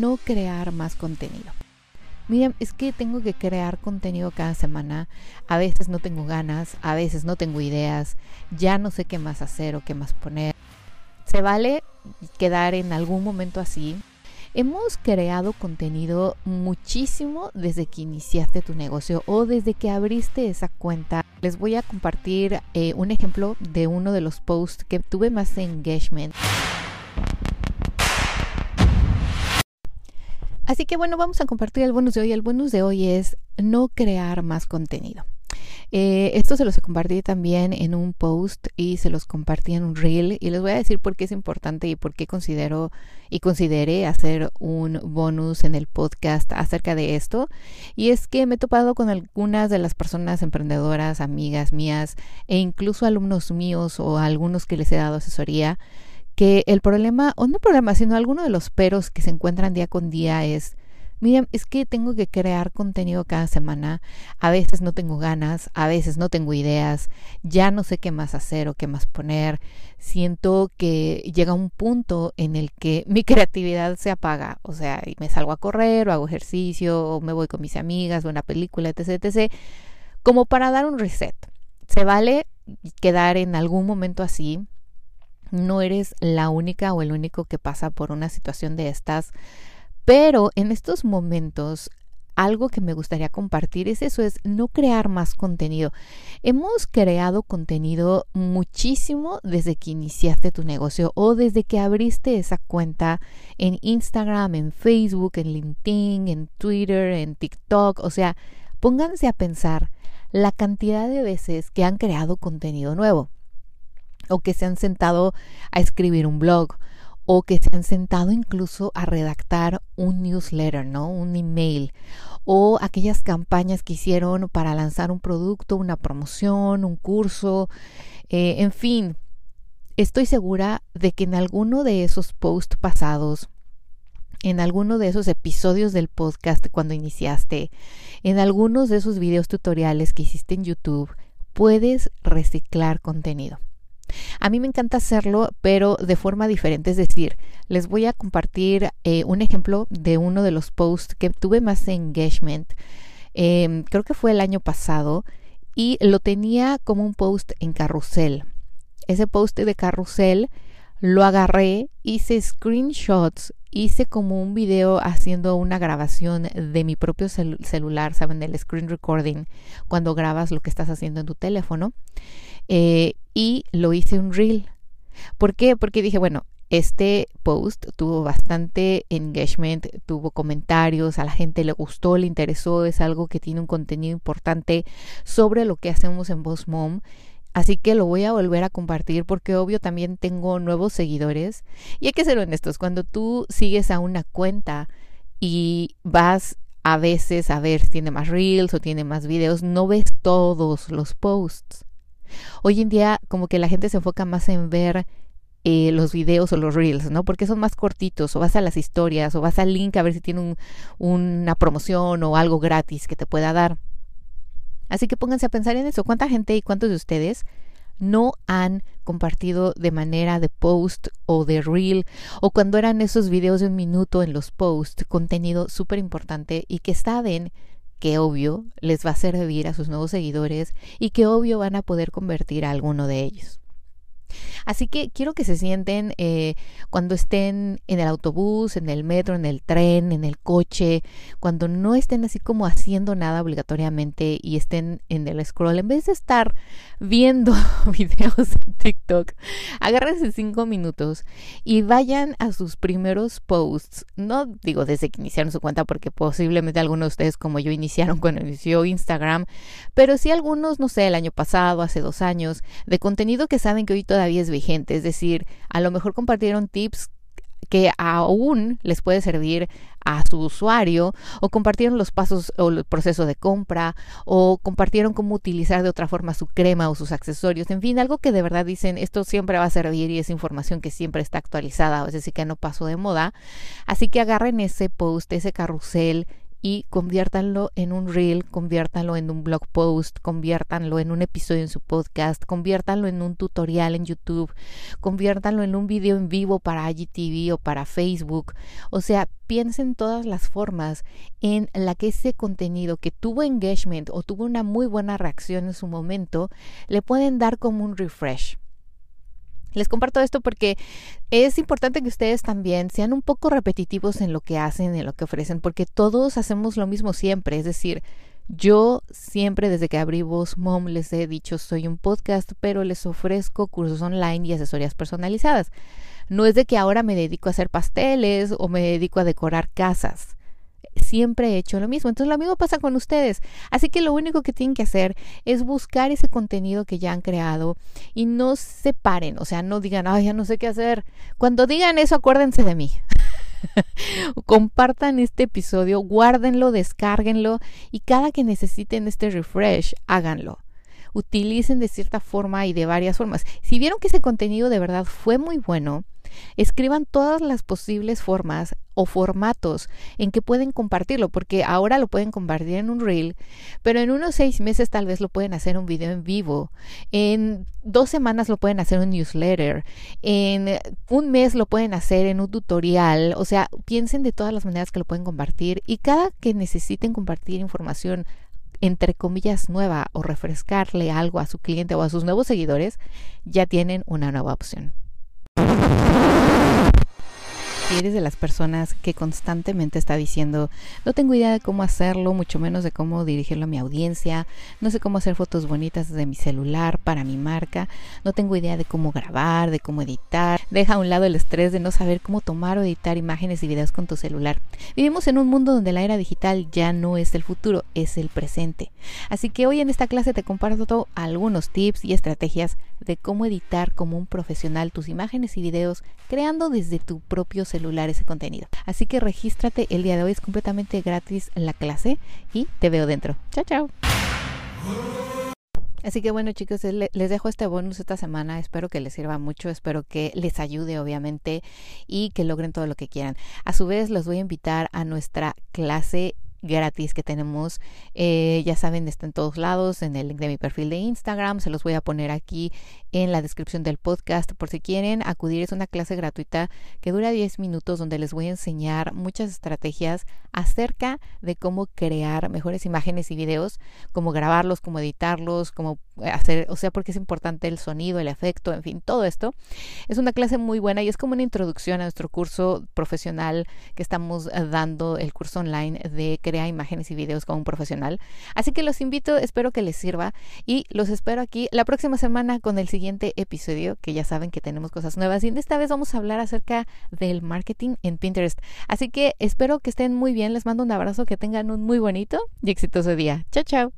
no crear más contenido. Miren, es que tengo que crear contenido cada semana. A veces no tengo ganas, a veces no tengo ideas, ya no sé qué más hacer o qué más poner. Se vale quedar en algún momento así. Hemos creado contenido muchísimo desde que iniciaste tu negocio o desde que abriste esa cuenta. Les voy a compartir eh, un ejemplo de uno de los posts que tuve más engagement. Así que bueno, vamos a compartir el bonus de hoy. El bonus de hoy es no crear más contenido. Eh, esto se los compartí también en un post y se los compartí en un reel y les voy a decir por qué es importante y por qué considero y consideré hacer un bonus en el podcast acerca de esto. Y es que me he topado con algunas de las personas emprendedoras, amigas mías e incluso alumnos míos o algunos que les he dado asesoría que el problema, o no problema, sino alguno de los peros que se encuentran día con día es, miren, es que tengo que crear contenido cada semana, a veces no tengo ganas, a veces no tengo ideas, ya no sé qué más hacer o qué más poner, siento que llega un punto en el que mi creatividad se apaga, o sea, me salgo a correr o hago ejercicio o me voy con mis amigas o una película, etc., etc., como para dar un reset. Se vale quedar en algún momento así, no eres la única o el único que pasa por una situación de estas, pero en estos momentos algo que me gustaría compartir es eso, es no crear más contenido. Hemos creado contenido muchísimo desde que iniciaste tu negocio o desde que abriste esa cuenta en Instagram, en Facebook, en LinkedIn, en Twitter, en TikTok. O sea, pónganse a pensar la cantidad de veces que han creado contenido nuevo o que se han sentado a escribir un blog o que se han sentado incluso a redactar un newsletter, ¿no? Un email o aquellas campañas que hicieron para lanzar un producto, una promoción, un curso, eh, en fin. Estoy segura de que en alguno de esos posts pasados, en alguno de esos episodios del podcast cuando iniciaste, en algunos de esos videos tutoriales que hiciste en YouTube, puedes reciclar contenido. A mí me encanta hacerlo, pero de forma diferente. Es decir, les voy a compartir eh, un ejemplo de uno de los posts que tuve más engagement. Em, creo que fue el año pasado y lo tenía como un post en carrusel. Ese post de carrusel lo agarré, hice screenshots, hice como un video haciendo una grabación de mi propio celular, ¿saben? Del screen recording, cuando grabas lo que estás haciendo en tu teléfono. Eh, y lo hice un reel. ¿Por qué? Porque dije, bueno, este post tuvo bastante engagement, tuvo comentarios, a la gente le gustó, le interesó, es algo que tiene un contenido importante sobre lo que hacemos en Boss Mom. Así que lo voy a volver a compartir porque obvio también tengo nuevos seguidores. Y hay que ser honestos, cuando tú sigues a una cuenta y vas a veces a ver si tiene más reels o tiene más videos, no ves todos los posts. Hoy en día como que la gente se enfoca más en ver eh, los videos o los reels, ¿no? Porque son más cortitos, o vas a las historias, o vas al link a ver si tiene una promoción o algo gratis que te pueda dar. Así que pónganse a pensar en eso. ¿Cuánta gente y cuántos de ustedes no han compartido de manera de post o de reel o cuando eran esos videos de un minuto en los posts, contenido súper importante y que saben que obvio les va a servir a sus nuevos seguidores y que obvio van a poder convertir a alguno de ellos. Así que quiero que se sienten eh, cuando estén en el autobús, en el metro, en el tren, en el coche, cuando no estén así como haciendo nada obligatoriamente y estén en el scroll, en vez de estar viendo videos en TikTok, agárrense cinco minutos y vayan a sus primeros posts. No digo desde que iniciaron su cuenta, porque posiblemente algunos de ustedes, como yo, iniciaron cuando inició Instagram, pero sí algunos, no sé, el año pasado, hace dos años, de contenido que saben que hoy es vigente. Es decir, a lo mejor compartieron tips que aún les puede servir a su usuario o compartieron los pasos o el proceso de compra o compartieron cómo utilizar de otra forma su crema o sus accesorios, en fin, algo que de verdad dicen esto siempre va a servir y es información que siempre está actualizada, es decir, que no pasó de moda. Así que agarren ese post, ese carrusel y conviértanlo en un reel, conviértanlo en un blog post, conviértanlo en un episodio en su podcast, conviértanlo en un tutorial en YouTube, conviértanlo en un video en vivo para IGTV o para Facebook. O sea, piensen todas las formas en la que ese contenido que tuvo engagement o tuvo una muy buena reacción en su momento, le pueden dar como un refresh. Les comparto esto porque es importante que ustedes también sean un poco repetitivos en lo que hacen, en lo que ofrecen, porque todos hacemos lo mismo siempre. Es decir, yo siempre desde que abrí Voz Mom les he dicho soy un podcast, pero les ofrezco cursos online y asesorías personalizadas. No es de que ahora me dedico a hacer pasteles o me dedico a decorar casas siempre he hecho lo mismo. Entonces lo mismo pasa con ustedes. Así que lo único que tienen que hacer es buscar ese contenido que ya han creado y no se paren, o sea, no digan, ay, ya no sé qué hacer. Cuando digan eso, acuérdense de mí. Compartan este episodio, guárdenlo, descárguenlo y cada que necesiten este refresh, háganlo utilicen de cierta forma y de varias formas. Si vieron que ese contenido de verdad fue muy bueno, escriban todas las posibles formas o formatos en que pueden compartirlo, porque ahora lo pueden compartir en un reel, pero en unos seis meses tal vez lo pueden hacer un video en vivo, en dos semanas lo pueden hacer un newsletter, en un mes lo pueden hacer en un tutorial, o sea, piensen de todas las maneras que lo pueden compartir y cada que necesiten compartir información entre comillas nueva o refrescarle algo a su cliente o a sus nuevos seguidores, ya tienen una nueva opción. Si eres de las personas que constantemente está diciendo, no tengo idea de cómo hacerlo, mucho menos de cómo dirigirlo a mi audiencia, no sé cómo hacer fotos bonitas desde mi celular para mi marca, no tengo idea de cómo grabar, de cómo editar, deja a un lado el estrés de no saber cómo tomar o editar imágenes y videos con tu celular. Vivimos en un mundo donde la era digital ya no es el futuro, es el presente. Así que hoy en esta clase te comparto algunos tips y estrategias de cómo editar como un profesional tus imágenes y videos creando desde tu propio celular celular ese contenido. Así que regístrate el día de hoy, es completamente gratis la clase y te veo dentro. Chao, chao. Así que bueno chicos, les dejo este bonus esta semana, espero que les sirva mucho, espero que les ayude obviamente y que logren todo lo que quieran. A su vez los voy a invitar a nuestra clase gratis que tenemos. Eh, ya saben, está en todos lados, en el link de mi perfil de Instagram. Se los voy a poner aquí en la descripción del podcast por si quieren acudir. Es una clase gratuita que dura 10 minutos donde les voy a enseñar muchas estrategias acerca de cómo crear mejores imágenes y videos, cómo grabarlos, cómo editarlos, cómo hacer, o sea, porque es importante el sonido, el efecto, en fin, todo esto. Es una clase muy buena y es como una introducción a nuestro curso profesional que estamos eh, dando, el curso online de crear imágenes y videos como un profesional. Así que los invito, espero que les sirva y los espero aquí la próxima semana con el siguiente episodio, que ya saben que tenemos cosas nuevas y esta vez vamos a hablar acerca del marketing en Pinterest. Así que espero que estén muy bien, les mando un abrazo, que tengan un muy bonito y exitoso día. Chao, chao.